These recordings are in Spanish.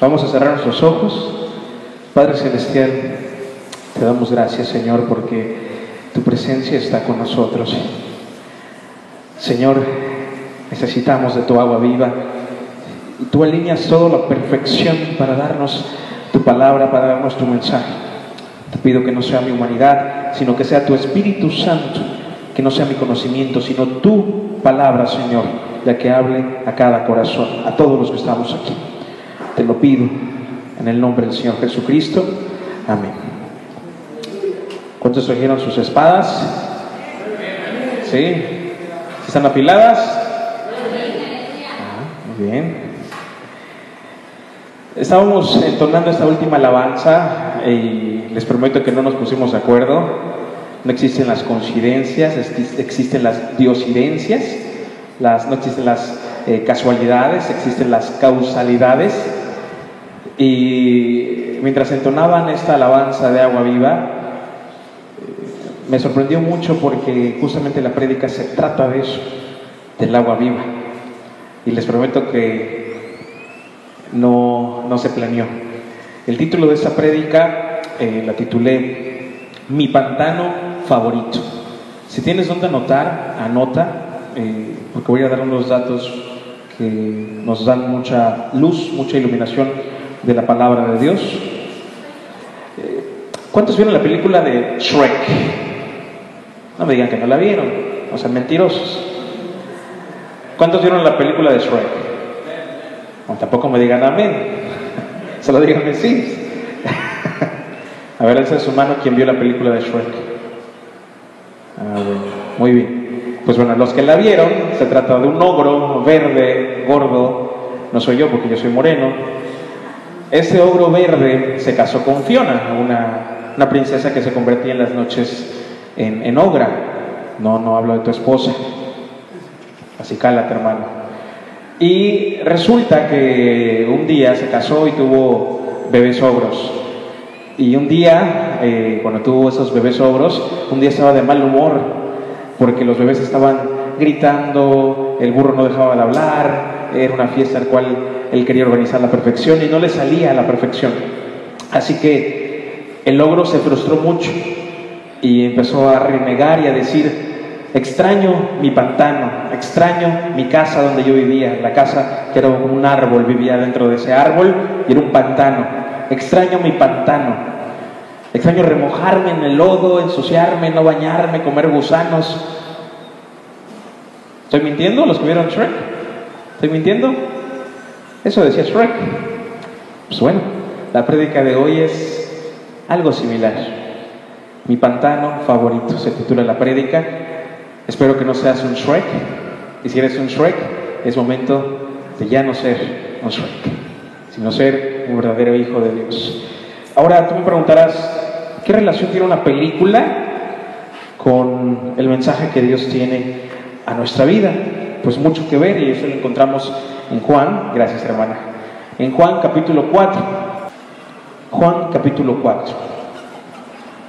Vamos a cerrar nuestros ojos. Padre Celestial, te damos gracias, Señor, porque tu presencia está con nosotros. Señor, necesitamos de tu agua viva y tú alineas todo la perfección para darnos tu palabra, para darnos tu mensaje. Te pido que no sea mi humanidad, sino que sea tu Espíritu Santo, que no sea mi conocimiento, sino tu palabra, Señor, la que hable a cada corazón, a todos los que estamos aquí. Te lo pido en el nombre del Señor Jesucristo. Amén. ¿Cuántos trajeron sus espadas? ¿Sí? ¿Están apiladas? Ah, muy bien. Estábamos entonando esta última alabanza y les prometo que no nos pusimos de acuerdo. No existen las coincidencias, existen las diosidencias, las, no existen las eh, casualidades, existen las causalidades. Y mientras entonaban esta alabanza de agua viva, me sorprendió mucho porque justamente la prédica se trata de eso, del agua viva. Y les prometo que no, no se planeó. El título de esta prédica eh, la titulé Mi pantano favorito. Si tienes donde anotar, anota, eh, porque voy a dar unos datos que nos dan mucha luz, mucha iluminación de la palabra de Dios. Eh, ¿Cuántos vieron la película de Shrek? No me digan que no la vieron, o sea, mentirosos. ¿Cuántos vieron la película de Shrek? Tampoco me digan amén, solo díganme sí. A ver, alza su mano quien vio la película de Shrek. Ah, muy bien. Pues bueno, los que la vieron, se trata de un ogro verde, gordo, no soy yo porque yo soy moreno. Ese ogro verde se casó con Fiona, una, princesa que se convertía en las noches en, Ogra. No, no hablo de tu esposa. Así cálate, hermano. Y resulta que un día se casó y tuvo bebés ogros. Y un día, eh, cuando tuvo esos bebés ogros, un día estaba de mal humor porque los bebés estaban gritando, el burro no dejaba de hablar, era una fiesta al cual él quería organizar la perfección y no le salía la perfección. Así que el ogro se frustró mucho y empezó a renegar y a decir, extraño mi pantano, extraño mi casa donde yo vivía, la casa que era un árbol, vivía dentro de ese árbol y era un pantano, extraño mi pantano, extraño remojarme en el lodo, ensuciarme, no bañarme, comer gusanos. ¿Estoy mintiendo los que vieron Shrek? ¿Estoy mintiendo? Eso decía Shrek. Pues bueno, la prédica de hoy es algo similar. Mi pantano favorito se titula la prédica. Espero que no seas un Shrek. Y si eres un Shrek, es momento de ya no ser un Shrek, sino ser un verdadero hijo de Dios. Ahora tú me preguntarás, ¿qué relación tiene una película con el mensaje que Dios tiene a nuestra vida? Pues mucho que ver y eso lo encontramos en Juan, gracias hermana, en Juan capítulo 4. Juan capítulo 4.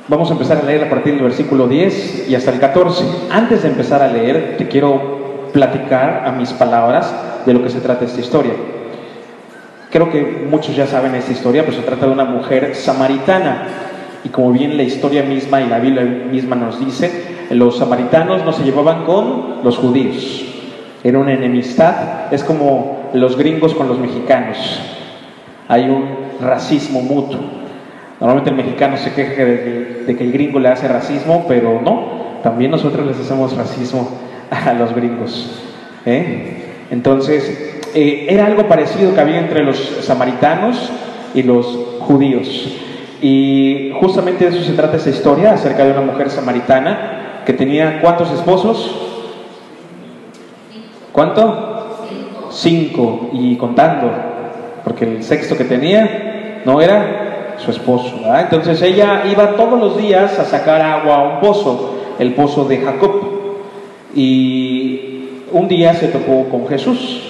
Vamos a empezar a leer a partir del versículo 10 y hasta el 14. Antes de empezar a leer, te quiero platicar a mis palabras de lo que se trata esta historia. Creo que muchos ya saben esta historia, pero se trata de una mujer samaritana. Y como bien la historia misma y la Biblia misma nos dice, los samaritanos no se llevaban con los judíos. Era una enemistad, es como los gringos con los mexicanos. Hay un racismo mutuo. Normalmente el mexicano se queja de, que el gringo le hace racismo, pero no, también nosotros les hacemos racismo a los gringos. ¿eh? Entonces, eh, era algo parecido que había entre los samaritanos y los judíos. Y justamente de eso se trata esta historia, acerca de una mujer samaritana que tenía cuántos esposos? ¿Cuánto? Cinco, y contando, porque el sexto que tenía no era su esposo. Entonces ella iba todos los días a sacar agua a un pozo, el pozo de Jacob. Y un día se topó con Jesús.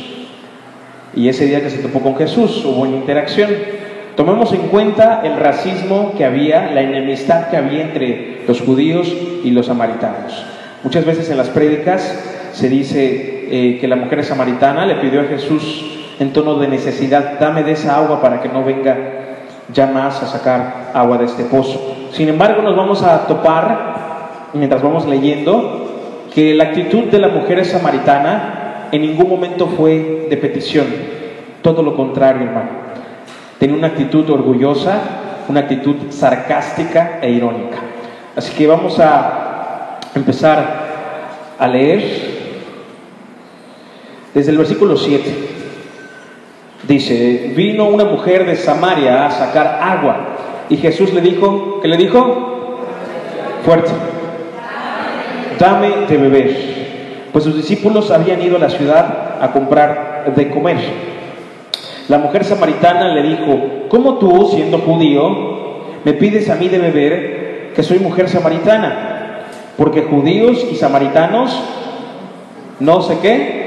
Y ese día que se topó con Jesús hubo una interacción. Tomemos en cuenta el racismo que había, la enemistad que había entre los judíos y los samaritanos. Muchas veces en las prédicas se dice eh, que la mujer samaritana le pidió a Jesús en tono de necesidad, dame de esa agua para que no venga ya más a sacar agua de este pozo. Sin embargo, nos vamos a topar, mientras vamos leyendo, que la actitud de la mujer samaritana en ningún momento fue de petición, todo lo contrario, hermano. Tenía una actitud orgullosa, una actitud sarcástica e irónica. Así que vamos a empezar a leer desde el versículo 7. Dice, vino una mujer de Samaria a sacar agua y Jesús le dijo, ¿qué le dijo? Fuerte, dame de beber. Pues sus discípulos habían ido a la ciudad a comprar de comer. La mujer samaritana le dijo, ¿cómo tú, siendo judío, me pides a mí de beber que soy mujer samaritana? Porque judíos y samaritanos no sé qué,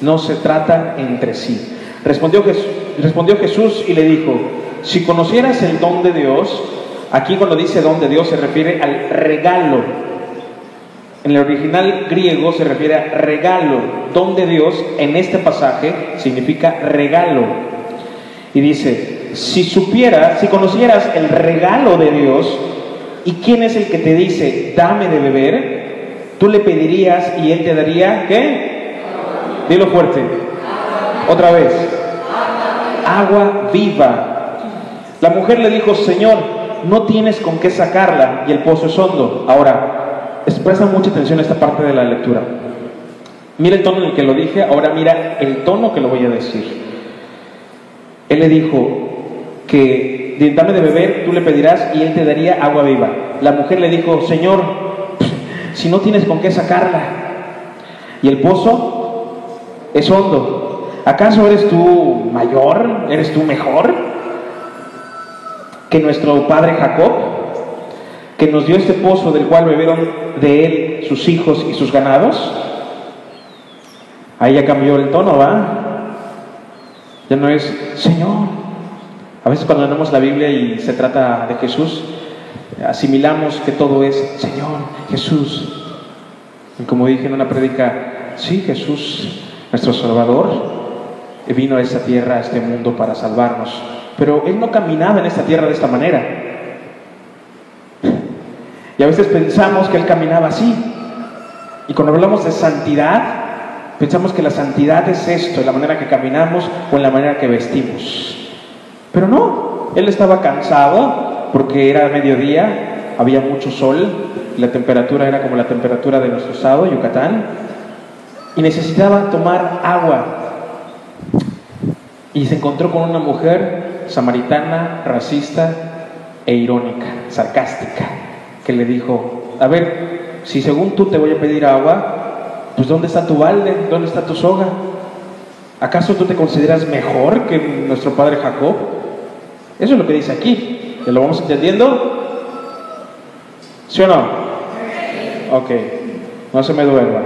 no se tratan entre sí. Respondió Jesús, respondió Jesús y le dijo, si conocieras el don de Dios, aquí cuando dice don de Dios se refiere al regalo. En el original griego se refiere a regalo. Don de Dios en este pasaje significa regalo. Y dice, si supieras, si conocieras el regalo de Dios, ¿y quién es el que te dice, dame de beber? Tú le pedirías y él te daría, ¿qué? Dilo fuerte. Otra vez. Agua viva. La mujer le dijo, Señor, no tienes con qué sacarla y el pozo es hondo. Ahora, presta mucha atención a esta parte de la lectura. Mira el tono en el que lo dije, ahora mira el tono que lo voy a decir. Él le dijo que dame de beber, tú le pedirás y él te daría agua viva. La mujer le dijo, Señor, si no tienes con qué sacarla y el pozo es hondo. ¿Acaso eres tú mayor? ¿Eres tú mejor que nuestro padre Jacob? Que nos dio este pozo del cual bebieron de él sus hijos y sus ganados. Ahí ya cambió el tono, ¿va? Ya no es Señor. A veces cuando leemos la Biblia y se trata de Jesús, asimilamos que todo es Señor, Jesús. Como dije en una prédica, sí, Jesús nuestro Salvador vino a esta tierra, a este mundo para salvarnos. Pero Él no caminaba en esta tierra de esta manera. Y a veces pensamos que Él caminaba así. Y cuando hablamos de santidad, pensamos que la santidad es esto, en la manera que caminamos o en la manera que vestimos. Pero no, Él estaba cansado porque era mediodía, había mucho sol, la temperatura era como la temperatura de nuestro estado, Yucatán, y necesitaba tomar agua. Y se encontró con una mujer samaritana, racista e irónica, sarcástica, que le dijo, a ver, si según tú te voy a pedir agua, pues ¿dónde está tu balde? ¿Dónde está tu soga? ¿Acaso tú te consideras mejor que nuestro padre Jacob? Eso es lo que dice aquí. ¿Lo vamos entendiendo? ¿Sí o no? Ok, no se me duerma.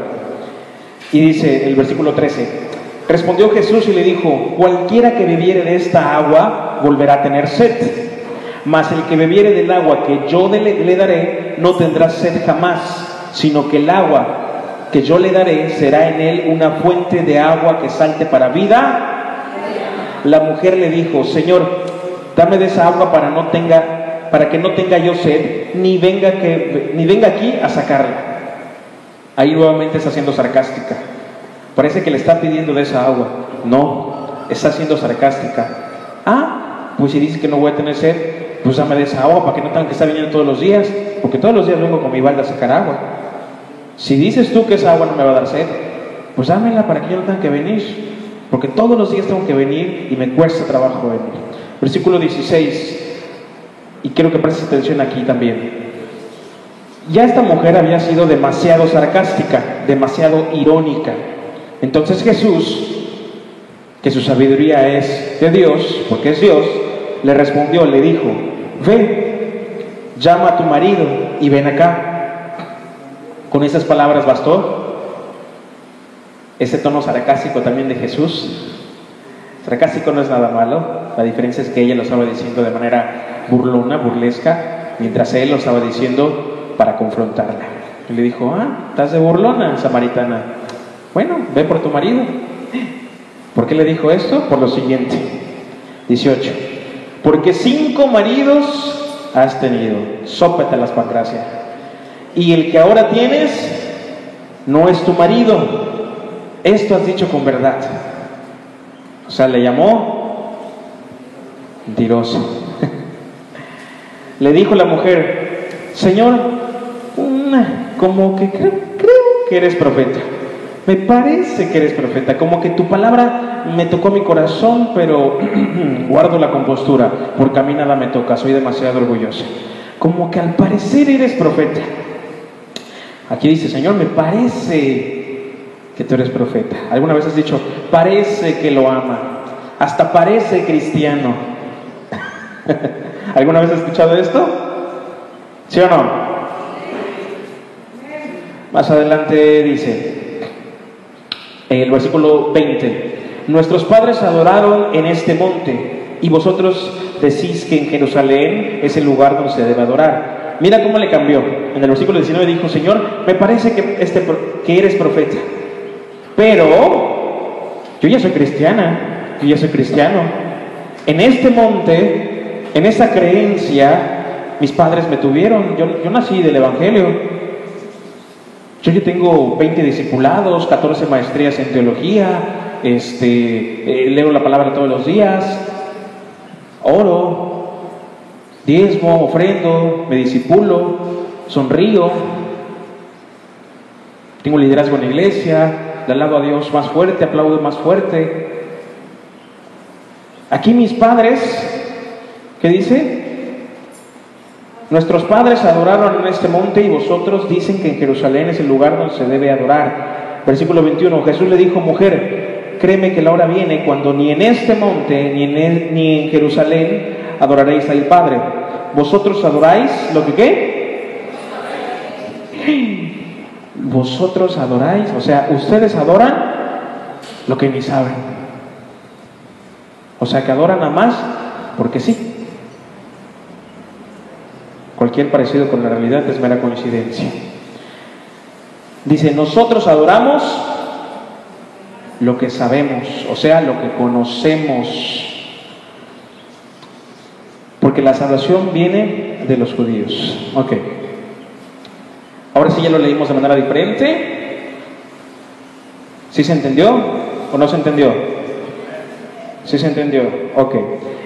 Y dice el versículo 13, respondió Jesús y le dijo, cualquiera que bebiere de esta agua volverá a tener sed, mas el que bebiere del agua que yo le, daré no tendrá sed jamás, sino que el agua que yo le daré será en él una fuente de agua que salte para vida. La mujer le dijo, Señor, dame de esa agua para no tenga, para que no tenga yo sed, ni venga que, ni venga aquí a sacarla. Ahí nuevamente está siendo sarcástica. Parece que le está pidiendo de esa agua. No, está siendo sarcástica. Ah, pues si dice que no voy a tener sed, pues dame de esa agua para que no tenga que estar viniendo todos los días, porque todos los días vengo con mi balde a sacar agua. Si dices tú que esa agua no me va a dar sed, pues dámela para que yo no tenga que venir, porque todos los días tengo que venir y me cuesta trabajo venir. Versículo 16, y quiero que prestes atención aquí también. Ya esta mujer había sido demasiado sarcástica, demasiado irónica. Entonces Jesús, que su sabiduría es de Dios, porque es Dios, le respondió, le dijo, ve, llama a tu marido y ven acá. Con esas palabras bastó. Ese tono sarcástico también de Jesús. Sarcástico no es nada malo, la diferencia es que ella lo estaba diciendo de manera burlona, burlesca, mientras él lo estaba diciendo para confrontarla. Y le dijo, ah, estás de burlona, samaritana. Bueno, ve por tu marido. ¿Por qué le dijo esto? Por lo siguiente. 18. Porque cinco maridos has tenido. Sópetelas, Pancracia. Y el que ahora tienes no es tu marido. Esto has dicho con verdad. O sea, le llamó mentiroso. le dijo la mujer, Señor, como que creo que eres profeta. Me parece que eres profeta, como que tu palabra me tocó mi corazón, pero guardo la compostura, porque a mí nada me toca, soy demasiado orgullosa. Como que al parecer eres profeta. Aquí dice, Señor, me parece que tú eres profeta. Alguna vez has dicho, parece que lo ama, hasta parece cristiano. ¿Alguna vez has escuchado esto? ¿Sí o no? Más adelante dice, en el versículo 20, nuestros padres adoraron en este monte y vosotros decís que en Jerusalén es el lugar donde se debe adorar. Mira cómo le cambió. En el versículo 19 dijo, Señor, me parece que, este, que eres profeta, pero yo ya soy cristiana, yo ya soy cristiano. En este monte, en esa creencia, mis padres me tuvieron, yo, yo nací del Evangelio. Yo ya tengo 20 discipulados, 14 maestrías en teología, este, eh, leo la palabra todos los días, oro, diezmo, ofrendo, me disipulo, sonrío, tengo liderazgo en la iglesia, le alabo a Dios más fuerte, aplaudo más fuerte. Aquí mis padres, ¿qué dice? Nuestros padres adoraron en este monte y vosotros dicen que en Jerusalén es el lugar donde se debe adorar. Versículo 21, Jesús le dijo, mujer, créeme que la hora viene cuando ni en este monte ni en, ni en Jerusalén adoraréis al Padre. Vosotros adoráis lo que qué? Vosotros adoráis, o sea, ustedes adoran lo que ni saben. O sea, que adoran a más porque sí. Cualquier parecido con la realidad es mera coincidencia. Dice, nosotros adoramos lo que sabemos, o sea, lo que conocemos. Porque la salvación viene de los judíos. Ok. Ahora sí ya lo leímos de manera diferente. ¿Sí se entendió o no se entendió? Sí se entendió. Ok.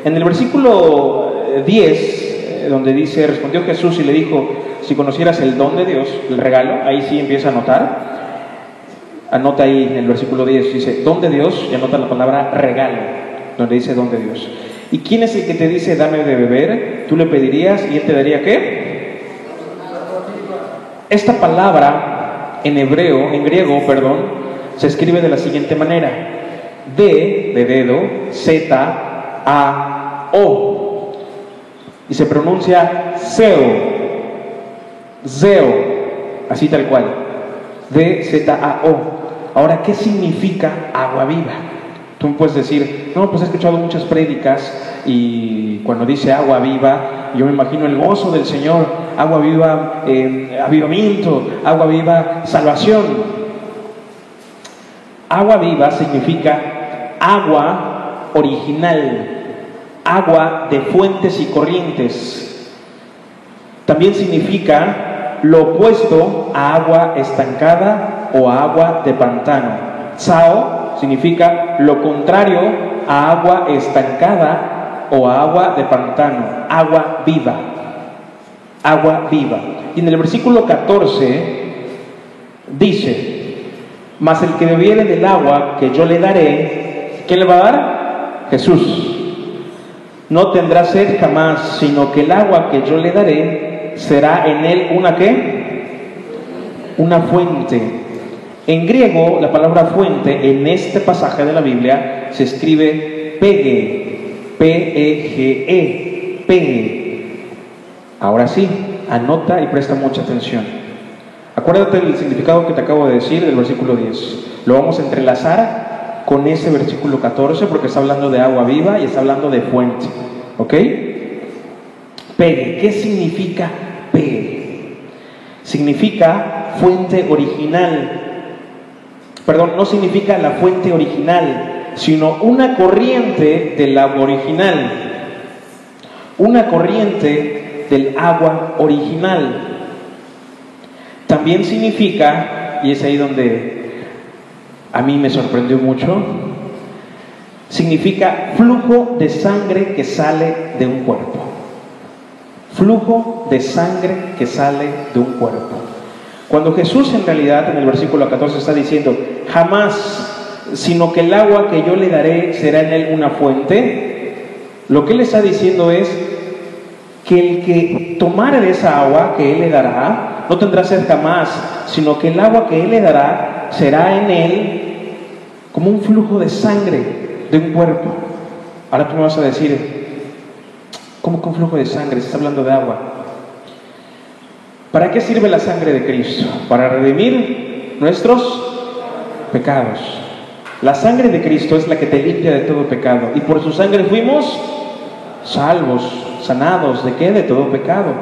En el versículo 10 eh, donde dice, respondió Jesús y le dijo, si conocieras el don de Dios, el regalo, ahí sí empieza a anotar. Anota ahí en el versículo 10, dice, don de Dios, y anota la palabra regalo, donde dice don de Dios. ¿Y quién es el que te dice, dame de beber? Tú le pedirías y él te daría qué? Esta palabra en hebreo, en griego, perdón, se escribe de la siguiente manera. D de dedo, Z, A, O y se pronuncia Zeo, Zeo, así tal cual, D-Z-A-O. Ahora, ¿qué significa agua viva? Tú puedes decir, no, pues he escuchado muchas prédicas y cuando dice agua viva, yo me imagino el gozo del Señor, agua viva, eh, avivamiento, agua viva, salvación. Agua viva significa agua original, agua de fuentes y corrientes. También significa lo opuesto a agua estancada o agua de pantano. Sao significa lo contrario a agua estancada o agua de pantano, agua viva. Agua viva. Y en el versículo 14 dice, mas el que bebiere del agua que yo le daré, ¿quién le va a dar? Jesús no tendrá sed jamás, sino que el agua que yo le daré será en él una qué? Una fuente. En griego, la palabra fuente en este pasaje de la Biblia se escribe pegue, P-E-G-E, pegue. Ahora sí, anota y presta mucha atención. Acuérdate del significado que te acabo de decir del versículo 10. Lo vamos a entrelazar con ese versículo 14 porque está hablando de agua viva y está hablando de fuente. ¿Ok? Pegue. ¿Qué significa pegue? Significa fuente original. Perdón, no significa la fuente original, sino una corriente del agua original. Una corriente del agua original. También significa, y es ahí donde a mí me sorprendió mucho, significa flujo de sangre que sale de un cuerpo. Flujo de sangre que sale de un cuerpo. Cuando Jesús en realidad en el versículo 14 está diciendo, jamás, sino que el agua que yo le daré será en él una fuente, lo que él está diciendo es que el que tomare de esa agua que él le dará, no tendrá sed jamás, sino que el agua que él le dará será en él como un flujo de sangre de un cuerpo. Ahora tú me vas a decir, ¿cómo con flujo de sangre? Se está hablando de agua. ¿Para qué sirve la sangre de Cristo? Para redimir nuestros pecados. La sangre de Cristo es la que te limpia de todo pecado. Y por su sangre fuimos salvos, sanados. ¿De qué? De todo pecado.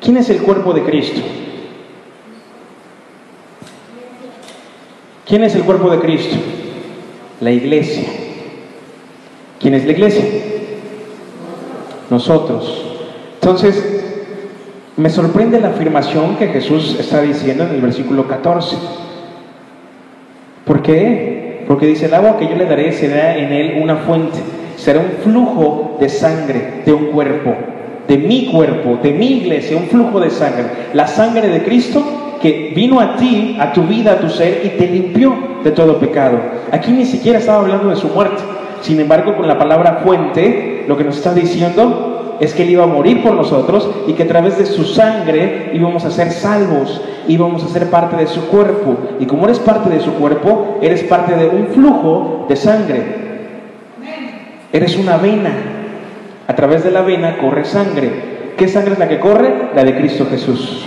¿Quién es el cuerpo de Cristo? ¿Quién es el cuerpo de Cristo? La iglesia. ¿Quién es la iglesia? Nosotros. Entonces, me sorprende la afirmación que Jesús está diciendo en el versículo 14. ¿Por qué? Porque dice, el agua que yo le daré será en él una fuente, será un flujo de sangre de un cuerpo, de mi cuerpo, de mi iglesia, un flujo de sangre. La sangre de Cristo que vino a ti, a tu vida, a tu ser y te limpió de todo pecado. Aquí ni siquiera estaba hablando de su muerte. Sin embargo, con la palabra fuente, lo que nos está diciendo es que Él iba a morir por nosotros y que a través de su sangre íbamos a ser salvos, íbamos a ser parte de su cuerpo. Y como eres parte de su cuerpo, eres parte de un flujo de sangre. Eres una vena. A través de la vena corre sangre. ¿Qué sangre es la que corre? La de Cristo Jesús.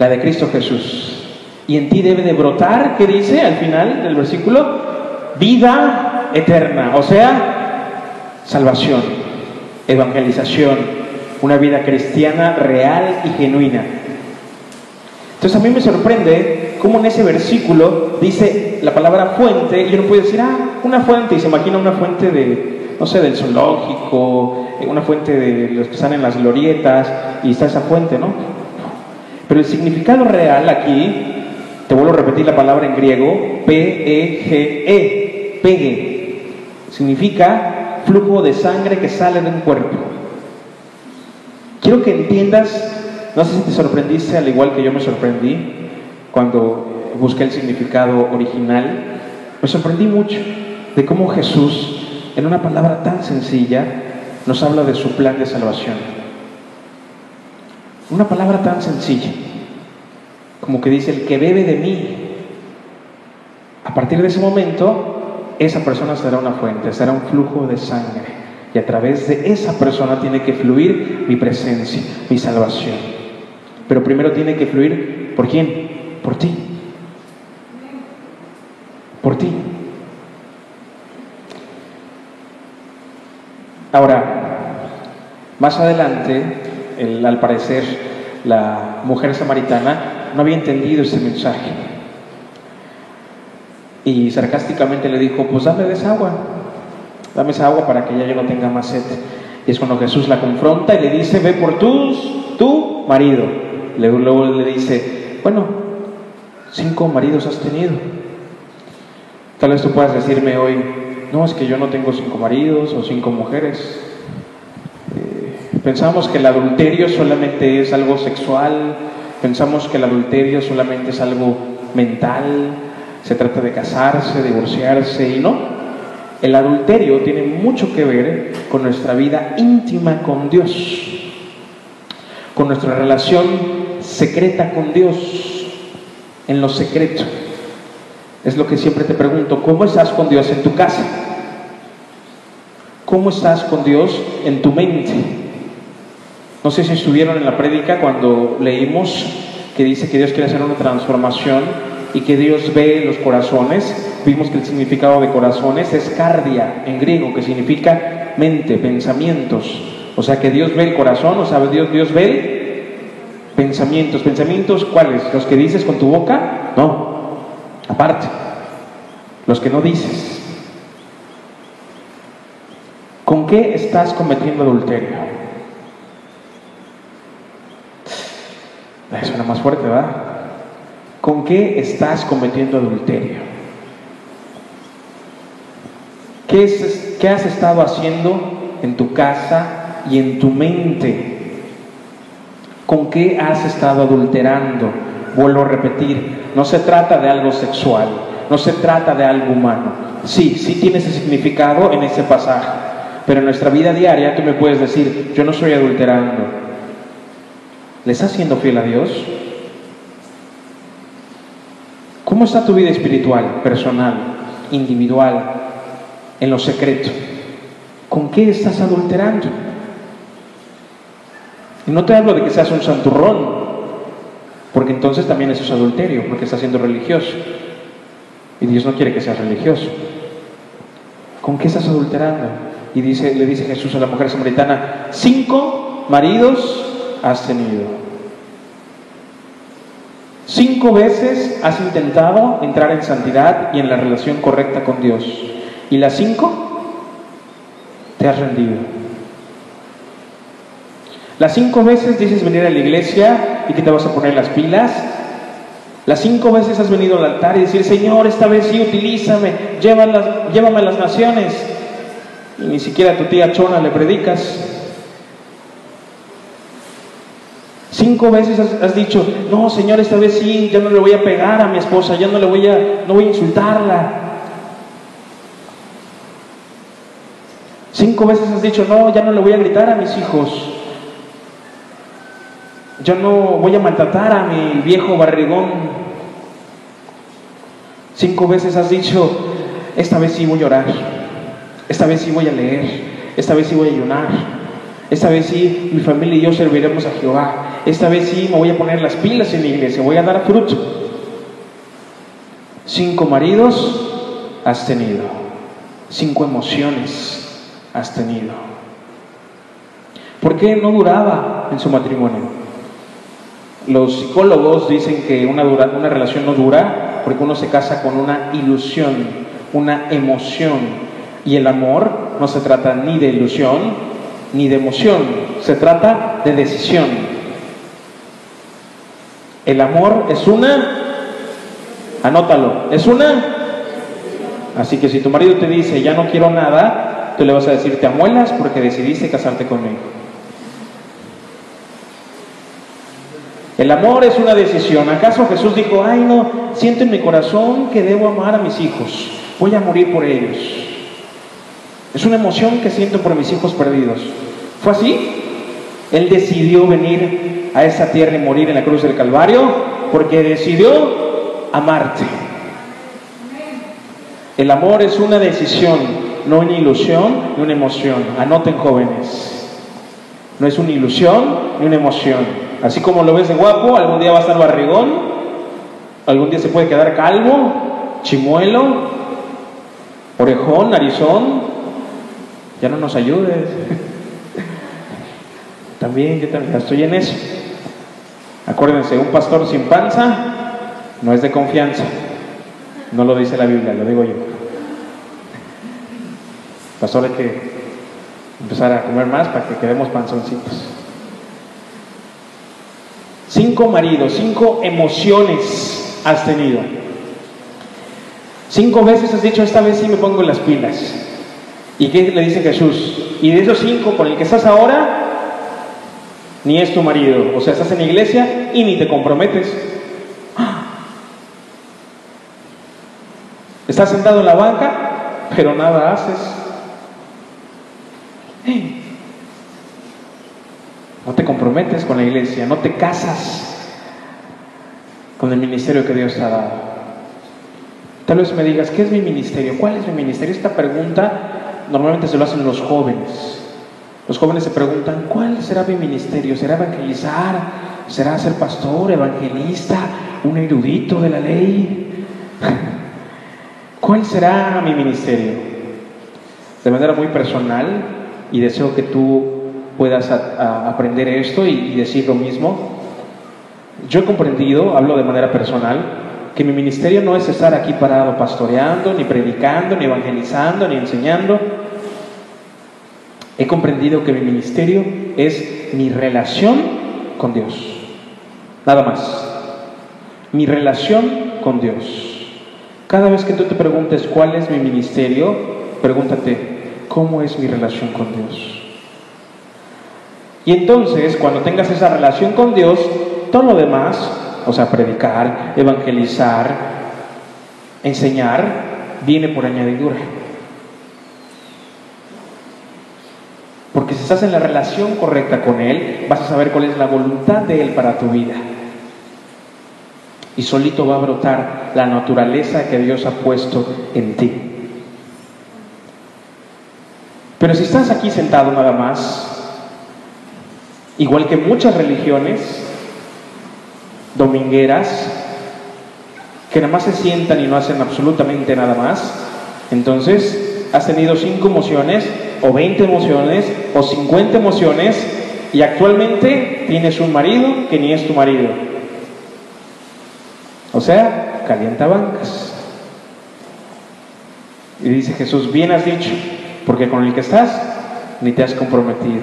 La de Cristo Jesús. Y en ti debe de brotar, ¿qué dice al final del versículo? Vida eterna. O sea, salvación, evangelización, una vida cristiana real y genuina. Entonces a mí me sorprende cómo en ese versículo dice la palabra fuente y uno puede decir, ah, una fuente, y se imagina una fuente de, no sé, del zoológico, eh, una fuente de los que están en las glorietas, y está esa fuente, ¿no? Pero el significado real aquí, te vuelvo a repetir la palabra en griego, P-E-G-E, -E, pegue, significa flujo de sangre que sale de un cuerpo. Quiero que entiendas, no sé si te sorprendiste al igual que yo me sorprendí cuando busqué el significado original, me sorprendí mucho de cómo Jesús, en una palabra tan sencilla, nos habla de su plan de salvación. Una palabra tan sencilla, como que dice, el que bebe de mí, a partir de ese momento, esa persona será una fuente, será un flujo de sangre. Y a través de esa persona tiene que fluir mi presencia, mi salvación. Pero primero tiene que fluir por quién? Por ti. Por ti. Ahora, más adelante, al parecer, la mujer samaritana no había entendido ese mensaje. Y sarcásticamente le dijo, pues dame de esa agua, dame esa agua para que ya yo no tenga más sed. Y es cuando Jesús la confronta y le dice, ve por tus, tu marido. Luego le dice, bueno, cinco maridos has tenido. Tal vez tú puedas decirme hoy, no, es que yo no tengo cinco maridos o cinco mujeres. Pensamos que el adulterio solamente es algo sexual, pensamos que el adulterio solamente es algo mental, se trata de casarse, divorciarse y no. El adulterio tiene mucho que ver con nuestra vida íntima con Dios, con nuestra relación secreta con Dios, en lo secreto. Es lo que siempre te pregunto, ¿cómo estás con Dios en tu casa? ¿Cómo estás con Dios en tu mente? No sé si estuvieron en la prédica cuando leímos que dice que Dios quiere hacer una transformación y que Dios ve los corazones. Vimos que el significado de corazones es cardia en griego, que significa mente, pensamientos. O sea que Dios ve el corazón, o sea, Dios, Dios ve pensamientos. ¿Pensamientos cuáles? ¿Los que dices con tu boca? No, aparte. los que no dices. ¿Con qué estás cometiendo adulterio? Suena más fuerte, ¿verdad? ¿Con qué estás cometiendo adulterio? ¿Qué, es, ¿Qué has estado haciendo en tu casa y en tu mente? ¿Con qué has estado adulterando? Vuelvo a repetir, no se trata de algo sexual, no se trata de algo humano. Sí, sí tiene ese significado en ese pasaje, pero en nuestra vida diaria tú me puedes decir, yo no estoy adulterando. ¿Le estás siendo fiel a Dios? ¿Cómo está tu vida espiritual, personal, individual, en lo secreto? ¿Con qué estás adulterando? Y no te hablo de que seas un santurrón, porque entonces también eso es adulterio, porque estás siendo religioso. Y Dios no quiere que seas religioso. ¿Con qué estás adulterando? Y dice, le dice Jesús a la mujer samaritana, cinco maridos has tenido. Cinco veces has intentado entrar en santidad y en la relación correcta con Dios. Y las cinco te has rendido. Las cinco veces dices venir a la iglesia y que te vas a poner las pilas las cinco veces has venido al altar y decir, Señor, esta vez sí, utilízame, llévame a las naciones. Y ni siquiera a tu tía Chona le predicas. Cinco veces has, dicho, no, Señor, esta vez sí, ya no le voy a pegar a mi esposa, ya no le voy a, no voy a insultarla. Cinco veces has dicho, no, ya no le voy a gritar a mis hijos. Yo no voy a maltratar a mi viejo barrigón. Cinco veces has dicho, esta vez sí voy a orar, esta vez sí voy a leer, esta vez sí voy a ayunar, esta vez sí mi familia y yo serviremos a Jehová, esta vez sí me voy a poner las pilas en la iglesia, voy a dar fruto. Cinco maridos has tenido, cinco emociones has tenido. ¿Por qué no duraba en su matrimonio? Los psicólogos dicen que una, una relación no dura porque uno se casa con una ilusión, una emoción. Y el amor no se trata ni de ilusión ni de emoción, se trata de decisión. El amor es una, anótalo, es una. Así que si tu marido te dice, ya no quiero nada, tú le vas a decir, te amuelas porque decidiste casarte conmigo. El amor es una decisión. ¿Acaso Jesús dijo, ay no, siento en mi corazón que debo amar a mis hijos, voy a morir por ellos? Es una emoción que siento por mis hijos perdidos. ¿Fue así? Él decidió venir a esa tierra y morir en la cruz del Calvario porque decidió amarte. El amor es una decisión, no una ilusión ni una emoción. Anoten jóvenes. No es una ilusión ni una emoción. Así como lo ves de guapo, algún día va a estar barrigón, algún día se puede quedar calvo, chimuelo, orejón, narizón. Ya no nos ayudes. también, yo también estoy en eso. Acuérdense, un pastor sin panza no es de confianza. No lo dice la Biblia, lo digo yo. Pastor, hay que empezar a comer más para que quedemos panzoncitos. Cinco maridos, cinco emociones has tenido. Cinco veces has dicho, esta vez sí me pongo las pilas. ¿Y qué le dice Jesús? Y de esos cinco con el que estás ahora, ni es tu marido. O sea, estás en la iglesia y ni te comprometes. Estás sentado en la banca, pero nada haces. No te comprometes con la iglesia, no te casas con el ministerio que Dios te ha dado. Tal vez me digas, ¿qué es mi ministerio? ¿Cuál es mi ministerio? Esta pregunta normalmente se lo hacen los jóvenes. Los jóvenes se preguntan, ¿cuál será mi ministerio? ¿Será evangelizar? ¿Será ser pastor, evangelista, un erudito de la ley? ¿Cuál será mi ministerio? De manera muy personal, y deseo que tú puedas aprender esto y, decir lo mismo. Yo he comprendido, hablo de manera personal, que mi ministerio no es estar aquí parado pastoreando, ni predicando, ni evangelizando, ni enseñando. He comprendido que mi ministerio es mi relación con Dios. Nada más. Mi relación con Dios. Cada vez que tú te preguntes cuál es mi ministerio, pregúntate, ¿cómo es mi relación con Dios? Y entonces, cuando tengas esa relación con Dios, todo lo demás, o sea, predicar, evangelizar, enseñar, viene por añadidura. Porque si estás en la relación correcta con Él, vas a saber cuál es la voluntad de Él para tu vida. Y solito va a brotar la naturaleza que Dios ha puesto en ti. Pero si estás aquí sentado nada más, igual que muchas religiones domingueras, que nada más se sientan y no hacen absolutamente nada más, entonces has tenido cinco emociones, o 20 emociones, o 50 emociones, y actualmente tienes un marido que ni es tu marido. O sea, calienta bancas. Y dice Jesús, bien has dicho, porque con el que estás ni te has comprometido.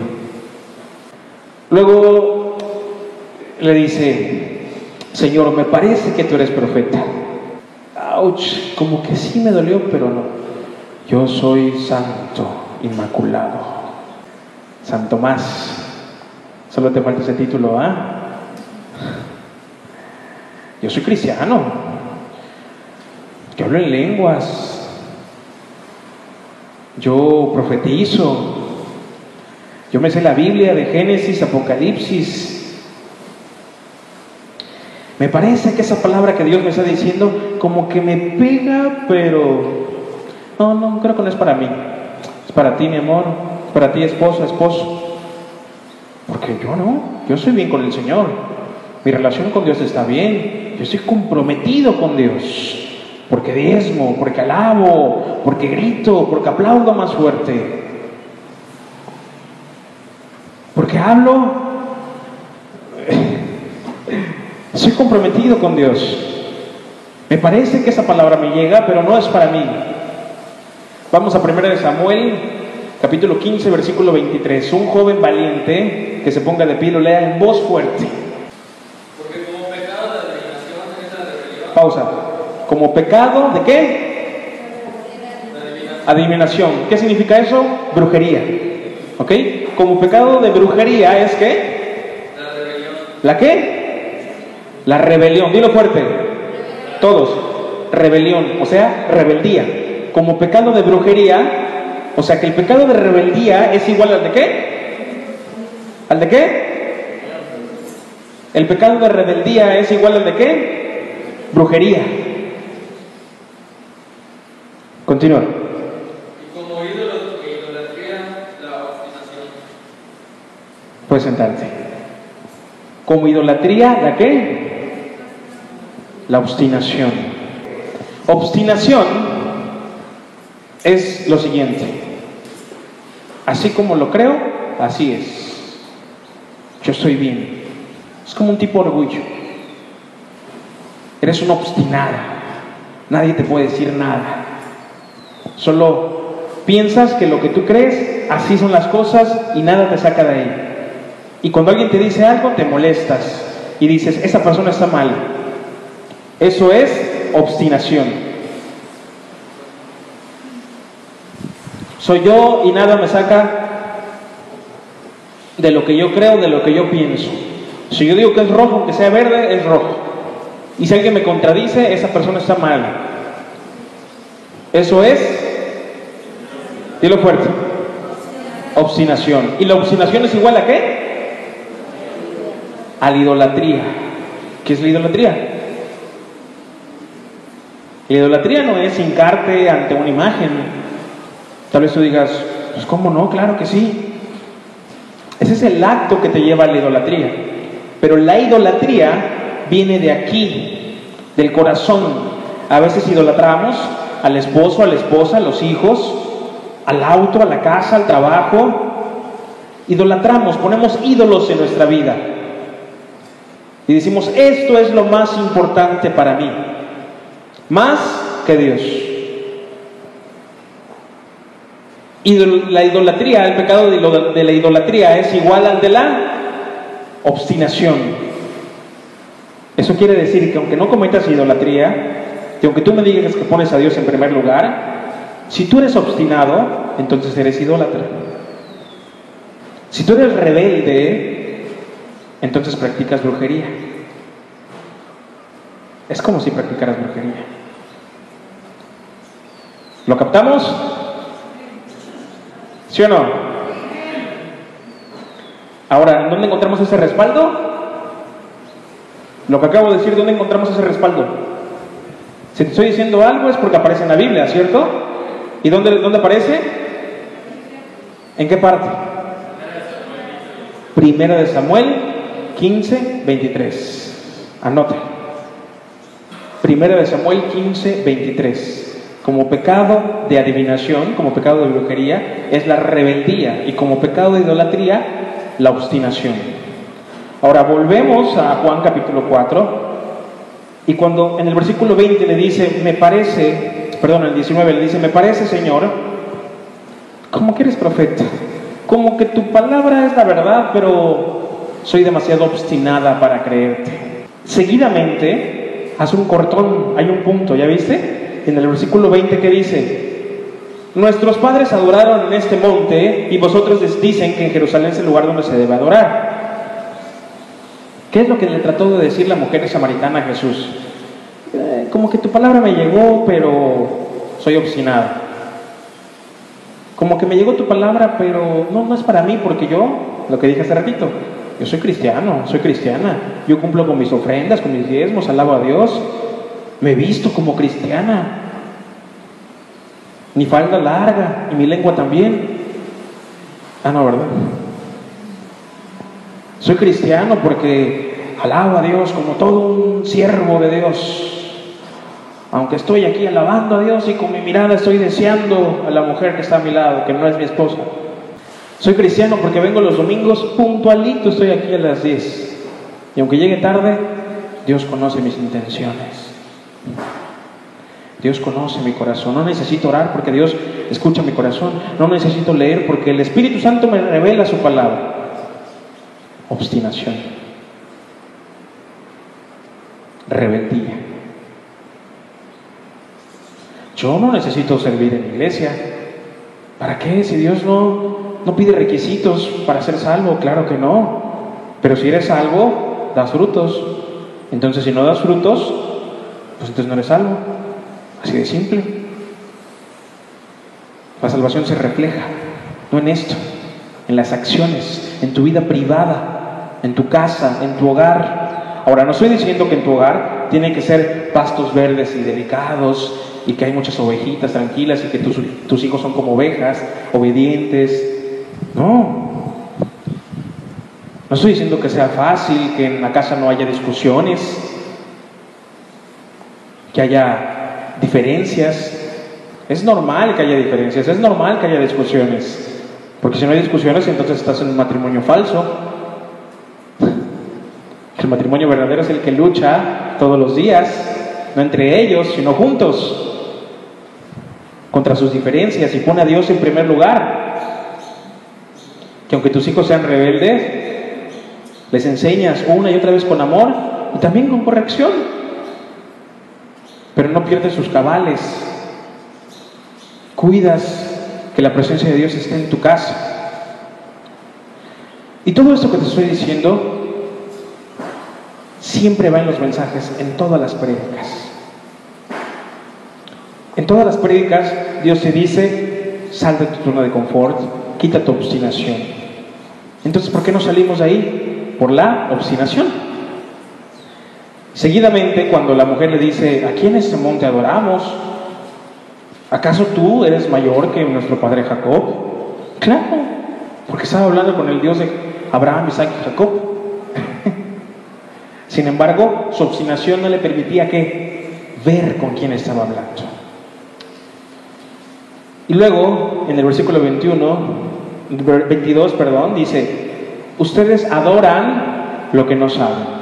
Luego le dice, Señor, me parece que tú eres profeta. Ouch, como que sí me dolió, pero no. Yo soy santo, inmaculado. Santo más. Solo te falta ese título, ¿ah? Yo soy cristiano. Que hablo en lenguas. Yo profetizo. Yo me sé la Biblia de Génesis, Apocalipsis. Me parece que esa palabra que Dios me está diciendo como que me pega, pero no, no, creo que no es para mí. Es para ti, mi amor. Es para ti, esposa, esposo. Porque yo no, yo estoy bien con el Señor. Mi relación con Dios está bien. Yo estoy comprometido con Dios. Porque diezmo, porque alabo, porque grito, porque aplaudo más fuerte. Porque hablo. Soy comprometido con Dios. Me parece que esa palabra me llega, pero no es para mí. Vamos a 1 de Samuel, capítulo 15, versículo 23. Un joven valiente que se ponga de pie lo lea en voz fuerte. Porque como pecado de adivinación es la rebelión, Pausa. Como pecado de qué? Adivinación. ¿Qué significa eso? Brujería. ¿Ok? Como pecado de brujería es qué? la rebelión, ¿La qué? La rebelión. Dilo fuerte. Todos. Rebelión. O sea, rebeldía. Como pecado de brujería. O sea que el pecado de rebeldía es igual al de qué? ¿Al de qué? El pecado de rebeldía es igual al de qué? Brujería. Continúa. y como ídolo idolatría, la obstinación. Puedes sentarte. Como idolatría, ¿la qué? La obstinación. Obstinación es lo siguiente. Así como lo creo, así es. Yo estoy bien. Es como un tipo orgullo. Eres una obstinada. Nadie te puede decir nada. Solo piensas que lo que tú crees, así son las cosas y nada te saca de ahí. Y cuando alguien te dice algo, te molestas y dices, esa persona está mal. Eso es obstinación. Soy yo y nada me saca de lo que yo creo, de lo que yo pienso. Si yo digo que es rojo, aunque sea verde, es rojo. Y si alguien me contradice, esa persona está mal. Eso es, dilo fuerte, obstinación. ¿Y la obstinación es igual a qué? A la idolatría. ¿Qué es la idolatría? La idolatría no es hincarte ante una imagen. Tal vez tú digas, pues cómo no, claro que sí. Ese es el acto que te lleva a la idolatría. Pero la idolatría viene de aquí, del corazón. A veces idolatramos al esposo, a la esposa, a los hijos, al auto, a la casa, al trabajo. Idolatramos, ponemos ídolos en nuestra vida. Y decimos, esto es lo más importante para mí. más que Dios. Idol- la idolatría, el pecado de la idolatría es igual al de la obstinación. Eso quiere decir que aunque no cometas idolatría, que aunque tú me digas que pones a Dios en primer lugar, si tú eres obstinado, entonces eres idólatra. Si tú eres rebelde, entonces practicas brujería. Es como si practicaras brujería. ¿Lo captamos? ¿Sí o no? Ahora, ¿dónde encontramos ese respaldo? Lo que acabo de decir, ¿dónde encontramos ese respaldo? Si te estoy diciendo algo es porque aparece en la Biblia, ¿cierto? ¿Y dónde, dónde aparece? ¿En qué parte? Primera de Samuel 15, 23. Anote. Primera de Samuel 15, 23. Como pecado de adivinación, como pecado de brujería, es la rebeldía y como pecado de idolatría, la obstinación. Ahora volvemos a Juan capítulo 4 y cuando en el versículo 20 le dice, me parece, perdón, en el 19 le dice, me parece Señor, como que eres profeta, como que tu palabra es la verdad, pero soy demasiado obstinada para creerte. Seguidamente, hace un cortón, hay un punto, ¿ya viste? En el versículo 20 que dice, nuestros padres adoraron en este monte y vosotros les dicen que en Jerusalén es el lugar donde se debe adorar. ¿Qué es lo que le trató de decir la mujer samaritana a Jesús? Eh, como que tu palabra me llegó, pero soy obstinada. Como que me llegó tu palabra, pero no, no es para mí, porque yo, lo que dije hace ratito, yo soy cristiano, soy cristiana. Yo cumplo con mis ofrendas, con mis diezmos, alabo a Dios. Me he visto como cristiana. Mi falda larga y mi lengua también. Ah, no, ¿verdad? Soy cristiano porque alabo a Dios como todo un siervo de Dios. Aunque estoy aquí alabando a Dios y con mi mirada estoy deseando a la mujer que está a mi lado, que no es mi esposa. Soy cristiano porque vengo los domingos puntualito, estoy aquí a las 10. Y aunque llegue tarde, Dios conoce mis intenciones. Dios conoce mi corazón. No necesito orar porque Dios escucha mi corazón. No necesito leer porque el Espíritu Santo me revela su palabra. Obstinación. Rebeldía. Yo no necesito servir en la iglesia. ¿Para qué? Si Dios no, no pide requisitos para ser salvo, claro que no. Pero si eres salvo, das frutos. Entonces, si no das frutos, pues entonces no eres salvo. Así de simple. La salvación se refleja, no en esto, en las acciones, en tu vida privada, en tu casa, en tu hogar. Ahora, no estoy diciendo que en tu hogar tienen que ser pastos verdes y delicados y que hay muchas ovejitas tranquilas y que tus, tus hijos son como ovejas, obedientes. No. No estoy diciendo que sea fácil, que en la casa no haya discusiones, que haya diferencias. Es normal que haya diferencias, es normal que haya discusiones. Porque si no hay discusiones, entonces estás en un matrimonio falso. El matrimonio verdadero es el que lucha todos los días, no entre ellos, sino juntos, contra sus diferencias y pone a Dios en primer lugar. Que aunque tus hijos sean rebeldes, les enseñas una y otra vez con amor y también con corrección. Pero no pierdes sus cabales. Cuidas que la presencia de Dios esté en tu casa. Y todo esto que te estoy diciendo siempre va en los mensajes, en todas las prédicas. En todas las prédicas Dios te dice, sal de tu zona de confort, quita tu obstinación. Entonces, ¿por qué no salimos de ahí? Por la obstinación. Seguidamente, cuando la mujer le dice, aquí en este monte adoramos, ¿acaso tú eres mayor que nuestro padre Jacob? Claro, porque estaba hablando con el Dios de Abraham, Isaac y Jacob. Sin embargo, su obstinación no le permitía que ver con quién estaba hablando. Y luego, en el versículo 21, 22, perdón, dice, ustedes adoran lo que no saben.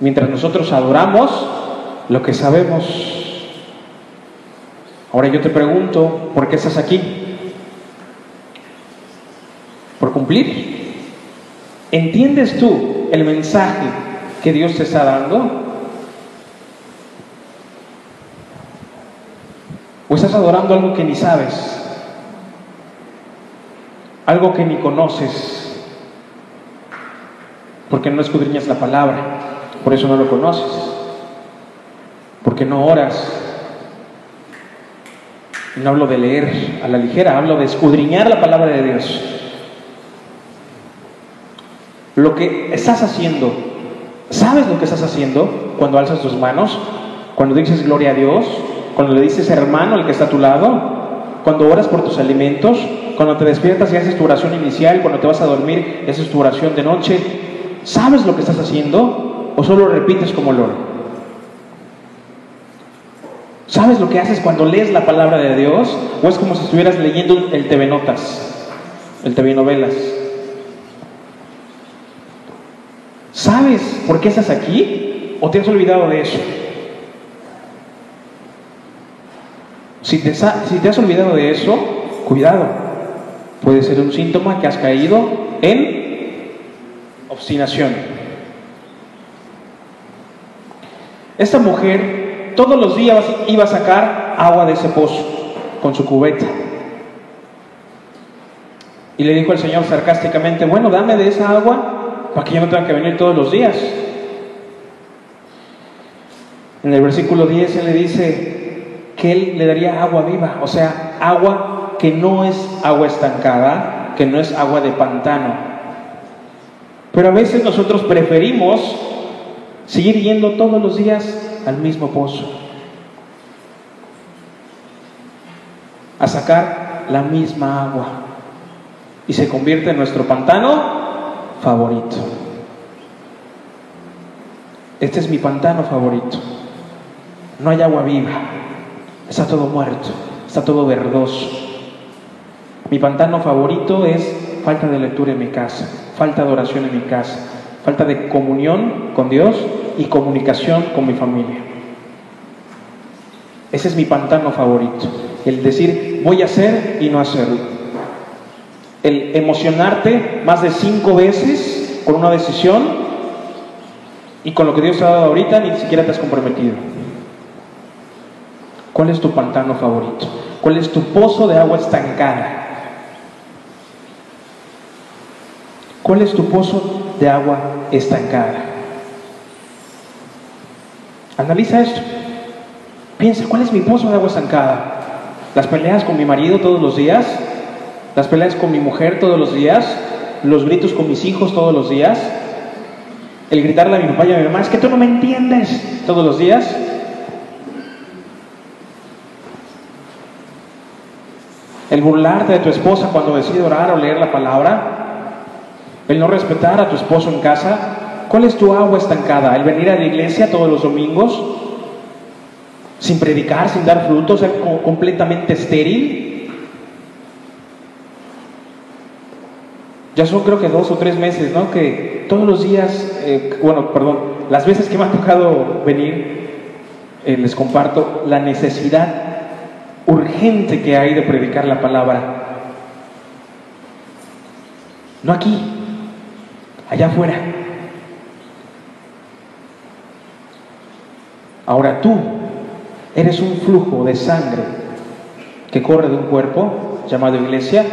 Mientras nosotros adoramos lo que sabemos. Ahora yo te pregunto, ¿por qué estás aquí? ¿Por cumplir? ¿Entiendes tú el mensaje que Dios te está dando? ¿O estás adorando algo que ni sabes? Algo que ni conoces, porque no escudriñas la palabra, por eso no lo conoces, porque no oras. No hablo de leer a la ligera, hablo de escudriñar la palabra de Dios. Lo que estás haciendo, ¿sabes lo que estás haciendo cuando alzas tus manos? Cuando dices gloria a Dios, cuando le dices hermano al que está a tu lado, cuando oras por tus alimentos, cuando te despiertas y haces tu oración inicial, cuando te vas a dormir, esa es tu oración de noche. ¿Sabes lo que estás haciendo o solo repites como loro? ¿Sabes lo que haces cuando lees la palabra de Dios? ¿O es como si estuvieras leyendo el TV Notas, el TV Novelas? ¿Sabes por qué estás aquí? ¿O te has olvidado de eso? Si te, si te has olvidado de eso, cuidado. Puede ser un síntoma que has caído en obstinación. Esta mujer todos los días iba a sacar agua de ese pozo con su cubeta. Y le dijo el Señor sarcásticamente, bueno, dame de esa agua para que yo no tenga que venir todos los días. En el versículo 10 Él le dice, que Él le daría agua viva, o sea, agua que no es agua estancada, que no es agua de pantano. Pero a veces nosotros preferimos seguir yendo todos los días al mismo pozo, a sacar la misma agua, y se convierte en nuestro pantano favorito. Este es mi pantano favorito. No hay agua viva. Está todo muerto, está todo verdoso. Mi pantano favorito es falta de lectura en mi casa, falta de oración en mi casa, falta de comunión con Dios y comunicación con mi familia. Ese es mi pantano favorito, el decir voy a hacer y no hacerlo. El emocionarte más de cinco veces con una decisión y con lo que Dios te ha dado ahorita ni siquiera te has comprometido. ¿Cuál es tu pantano favorito? ¿Cuál es tu pozo de agua estancada? ¿Cuál es tu pozo de agua estancada? Analiza esto. Piensa, ¿cuál es mi pozo de agua estancada? ¿Las peleas con mi marido todos los días? ¿Las peleas con mi mujer todos los días? ¿Los gritos con mis hijos todos los días? ¿El gritarle a mi papá y a mi mamá, es que tú no me entiendes todos los días? el burlarte de tu esposa cuando decide orar o leer la palabra, el no respetar a tu esposo en casa, ¿cuál es tu agua estancada? El venir a la iglesia todos los domingos sin predicar, sin dar frutos, ser completamente estéril. Ya son creo que dos o tres meses, ¿no? Que todos los días, eh, bueno, perdón, las veces que me ha tocado venir, eh, les comparto la necesidad urgente que hay de predicar la palabra. No aquí, allá afuera. Ahora tú eres un flujo de sangre que corre de un cuerpo llamado iglesia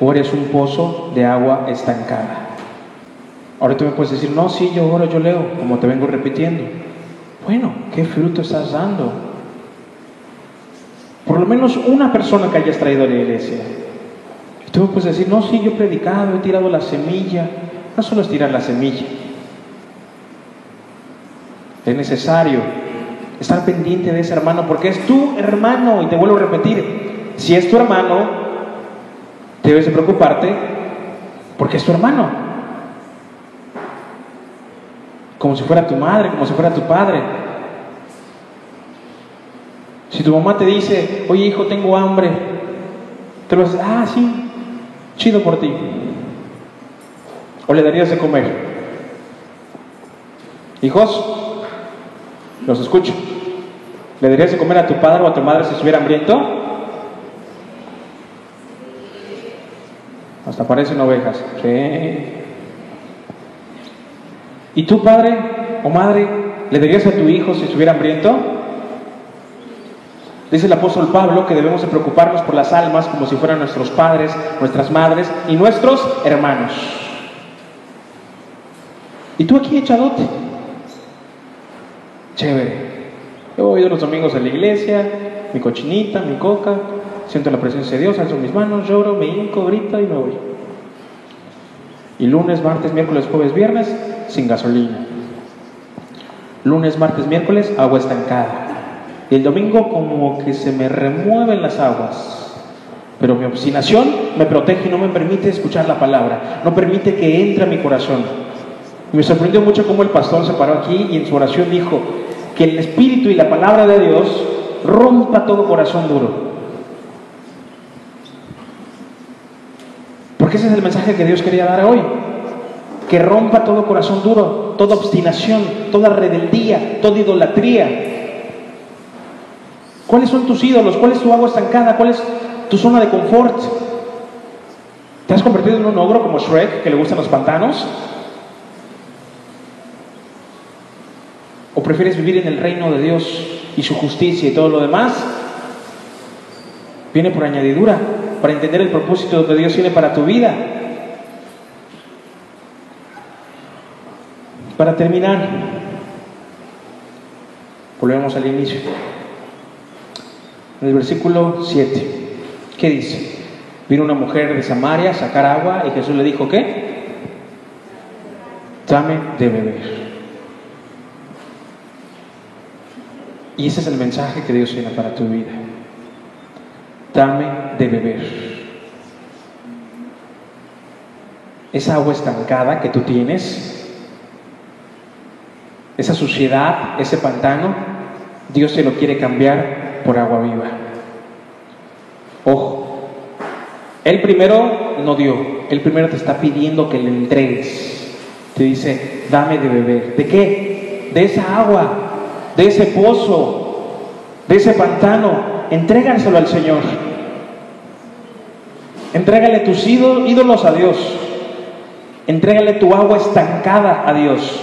o eres un pozo de agua estancada. Ahora tú me puedes decir, no, sí, yo oro, yo leo, como te vengo repitiendo. Bueno, ¿qué fruto estás dando? Por lo menos una persona que hayas traído a la iglesia. Tú puedes decir, no, sí, yo he predicado, he tirado la semilla. No solo es tirar la semilla. Es necesario estar pendiente de ese hermano porque es tu hermano. Y te vuelvo a repetir, si es tu hermano, debes de preocuparte porque es tu hermano. Como si fuera tu madre, como si fuera tu padre. Si tu mamá te dice, oye hijo, tengo hambre, te lo dices, ah, sí, chido por ti. O le darías de comer. Hijos, Los escucho. ¿Le darías de comer a tu padre o a tu madre si estuviera hambriento? Hasta parecen ovejas. Sí. ¿Y tú, padre o madre, le darías a tu hijo si estuviera hambriento? Dice el apóstol Pablo que debemos de preocuparnos por las almas como si fueran nuestros padres, nuestras madres y nuestros hermanos. ¿Y tú aquí echadote? Chévere. Yo voy los domingos a la iglesia, mi cochinita, mi coca, siento la presencia de Dios, alzo mis manos, lloro, me hinco, grito y me voy. Y lunes, martes, miércoles, jueves, viernes, sin gasolina. Lunes, martes, miércoles, agua estancada. Y el domingo como que se me remueven las aguas. Pero mi obstinación me protege y no me permite escuchar la palabra. No permite que entre a mi corazón. Y me sorprendió mucho cómo el pastor se paró aquí y en su oración dijo que el Espíritu y la palabra de Dios rompa todo corazón duro. Porque ese es el mensaje que Dios quería dar hoy. Que rompa todo corazón duro, toda obstinación, toda rebeldía, toda idolatría, ¿Cuáles son tus ídolos? ¿Cuál es tu agua estancada? ¿Cuál es tu zona de confort? ¿Te has convertido en un ogro como Shrek que le gustan los pantanos? Prefieres vivir en el reino de Dios y su justicia y todo lo demás? Viene por añadidura, para entender el propósito que Dios tiene para tu vida. Para terminar, volvemos al inicio en el versículo 7. ¿Qué dice? Vino una mujer de Samaria a sacar agua y Jesús le dijo, ¿qué? Dame de beber. Y ese es el mensaje que Dios tiene para tu vida. Dame de beber. Esa agua estancada que tú tienes, esa suciedad, ese pantano, Dios te lo quiere cambiar por agua viva. Ojo, Él primero no dio, Él primero te está pidiendo que le entregues. Te dice, dame de beber. ¿De qué? De esa agua, de ese pozo, de ese pantano. Entrégaselo al Señor. Entrégale tus ídolos a Dios. Entrégale tu agua estancada a Dios.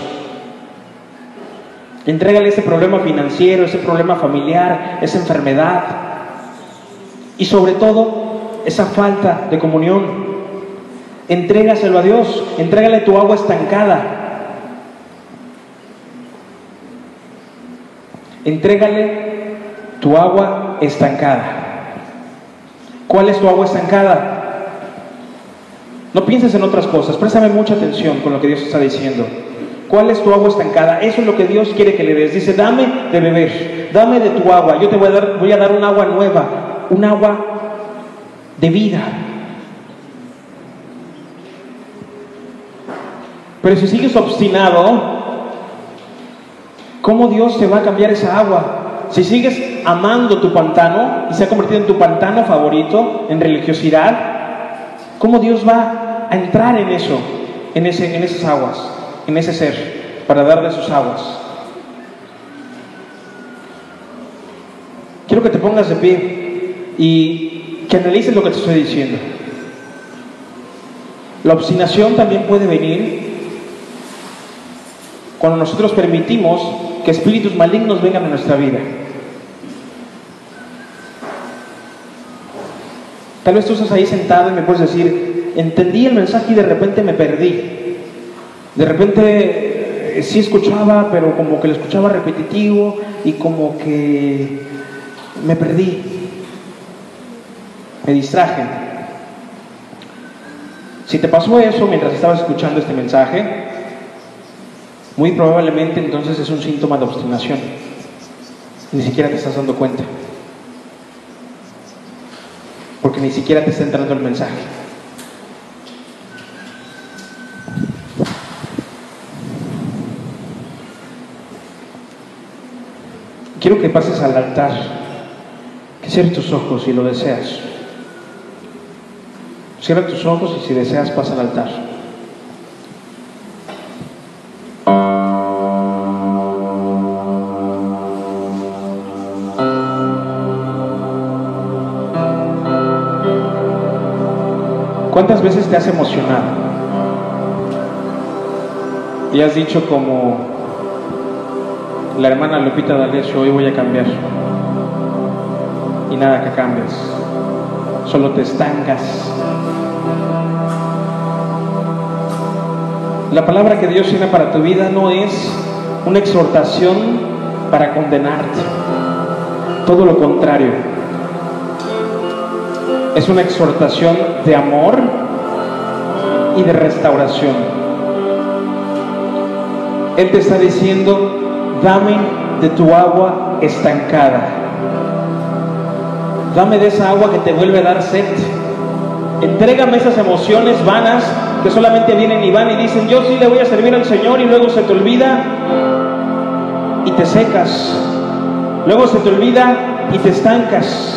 Entrégale ese problema financiero, ese problema familiar, esa enfermedad y sobre todo esa falta de comunión. Entrégaselo a Dios, entrégale tu agua estancada. Entrégale tu agua estancada. ¿Cuál es tu agua estancada? No pienses en otras cosas, préstame mucha atención con lo que Dios está diciendo. ¿Cuál es tu agua estancada? Eso es lo que Dios quiere que le des. Dice, dame de beber, dame de tu agua. Yo te voy a dar, voy a dar un agua nueva, un agua de vida. Pero si sigues obstinado, ¿cómo Dios te va a cambiar esa agua? Si sigues amando tu pantano y se ha convertido en tu pantano favorito, en religiosidad, ¿cómo Dios va a entrar en eso, en, ese, en esas aguas? en ese ser para darle sus aguas. Quiero que te pongas de pie y que analices lo que te estoy diciendo. La obstinación también puede venir cuando nosotros permitimos que espíritus malignos vengan a nuestra vida. Tal vez tú estás ahí sentado y me puedes decir, entendí el mensaje y de repente me perdí. De repente eh, sí escuchaba, pero como que lo escuchaba repetitivo y como que me perdí, me distraje. Si te pasó eso mientras estabas escuchando este mensaje, muy probablemente entonces es un síntoma de obstinación. Ni siquiera te estás dando cuenta. Porque ni siquiera te está entrando el mensaje. Quiero que pases al altar, que cierres tus ojos si lo deseas. Cierra tus ojos y si deseas pasa al altar. ¿Cuántas veces te has emocionado? Y has dicho como la hermana Lupita D'Alessio, hoy voy a cambiar. Y nada que cambies, solo te estancas. La palabra que Dios tiene para tu vida no es una exhortación para condenarte, todo lo contrario. Es una exhortación de amor y de restauración. Él te está diciendo, dame de tu agua estancada. Dame de esa agua que te vuelve a dar sed. Entrégame esas emociones vanas que solamente vienen y van y dicen, yo sí le voy a servir al Señor y luego se te olvida y te secas. Luego se te olvida y te estancas.